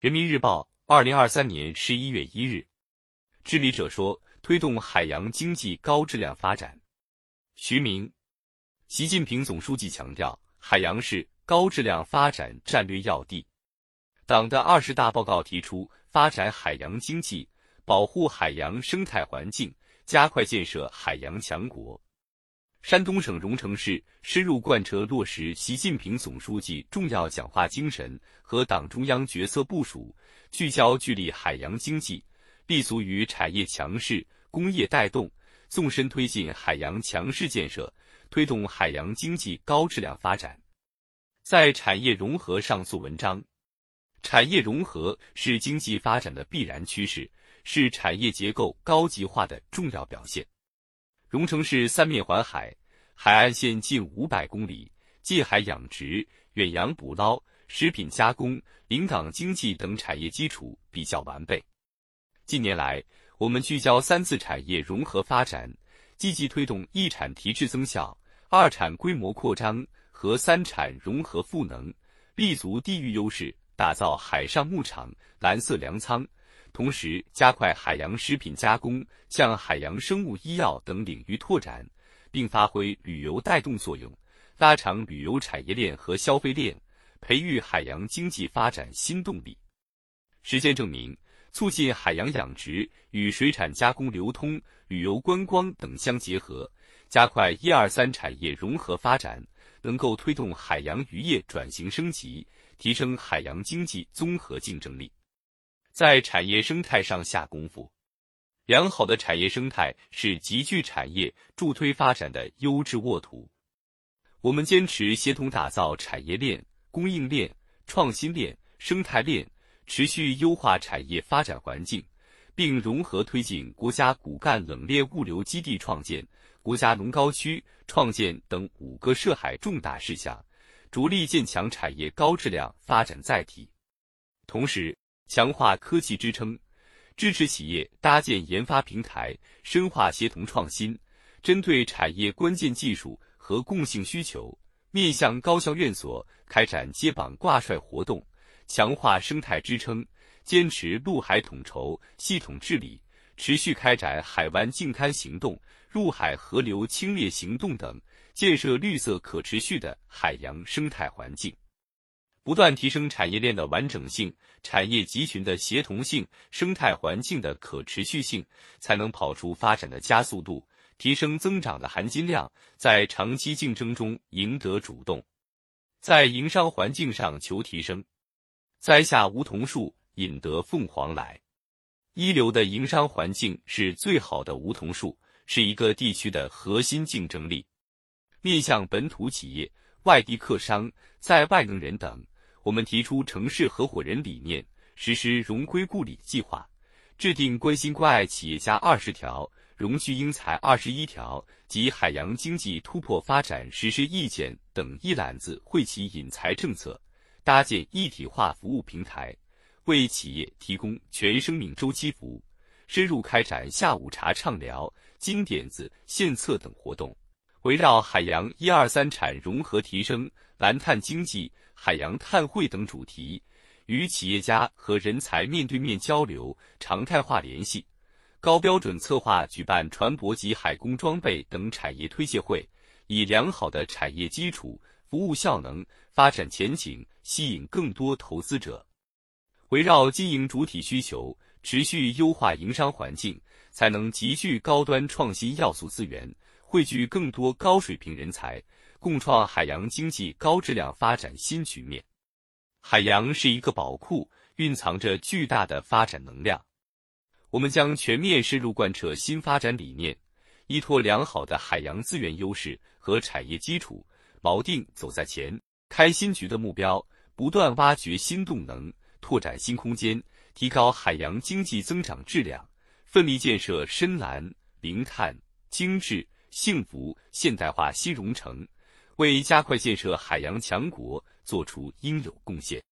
人民日报，二零二三年十一月一日，治理者说，推动海洋经济高质量发展。徐明，习近平总书记强调，海洋是高质量发展战略要地。党的二十大报告提出，发展海洋经济，保护海洋生态环境，加快建设海洋强国。山东省荣成市深入贯彻落实习近平总书记重要讲话精神和党中央决策部署，聚焦聚力海洋经济，立足于产业强势、工业带动，纵深推进海洋强势建设，推动海洋经济高质量发展。在产业融合上做文章，产业融合是经济发展的必然趋势，是产业结构高级化的重要表现。荣成市三面环海，海岸线近五百公里，近海养殖、远洋捕捞、食品加工、临港经济等产业基础比较完备。近年来，我们聚焦三次产业融合发展，积极推动一产提质增效、二产规模扩张和三产融合赋能，立足地域优势，打造海上牧场、蓝色粮仓。同时，加快海洋食品加工向海洋生物医药等领域拓展，并发挥旅游带动作用，拉长旅游产业链和消费链，培育海洋经济发展新动力。实践证明，促进海洋养殖与水产加工流通、旅游观光等相结合，加快一二三产业融合发展，能够推动海洋渔业转型升级，提升海洋经济综合竞争力。在产业生态上下功夫，良好的产业生态是集聚产业助推发展的优质沃土。我们坚持协同打造产业链、供应链、创新链、生态链，持续优化产业发展环境，并融合推进国家骨干冷链物流基地创建、国家农高区创建等五个涉海重大事项，着力建强产业高质量发展载体。同时，强化科技支撑，支持企业搭建研发平台，深化协同创新。针对产业关键技术和共性需求，面向高校院所开展接榜挂帅活动，强化生态支撑，坚持陆海统筹、系统治理，持续开展海湾净滩行动、入海河流清冽行动等，建设绿色可持续的海洋生态环境。不断提升产业链的完整性、产业集群的协同性、生态环境的可持续性，才能跑出发展的加速度，提升增长的含金量，在长期竞争中赢得主动，在营商环境上求提升。栽下梧桐树，引得凤凰来。一流的营商环境是最好的梧桐树，是一个地区的核心竞争力。面向本土企业、外地客商、在外能人等。我们提出城市合伙人理念，实施荣归故里计划，制定关心关爱企业家二十条、荣聚英才二十一条及海洋经济突破发展实施意见等一揽子惠企引才政策，搭建一体化服务平台，为企业提供全生命周期服务，深入开展下午茶畅聊、金点子献策等活动，围绕海洋一二三产融合提升、蓝碳经济。海洋碳汇等主题，与企业家和人才面对面交流，常态化联系，高标准策划举办船舶及海工装备等产业推介会，以良好的产业基础、服务效能、发展前景吸引更多投资者。围绕经营主体需求，持续优化营商环境，才能集聚高端创新要素资源，汇聚更多高水平人才。共创海洋经济高质量发展新局面。海洋是一个宝库，蕴藏着巨大的发展能量。我们将全面深入贯彻新发展理念，依托良好的海洋资源优势和产业基础，锚定走在前、开新局的目标，不断挖掘新动能，拓展新空间，提高海洋经济增长质量，奋力建设深蓝、零碳、精致、幸福、现代化新荣城。为加快建设海洋强国做出应有贡献。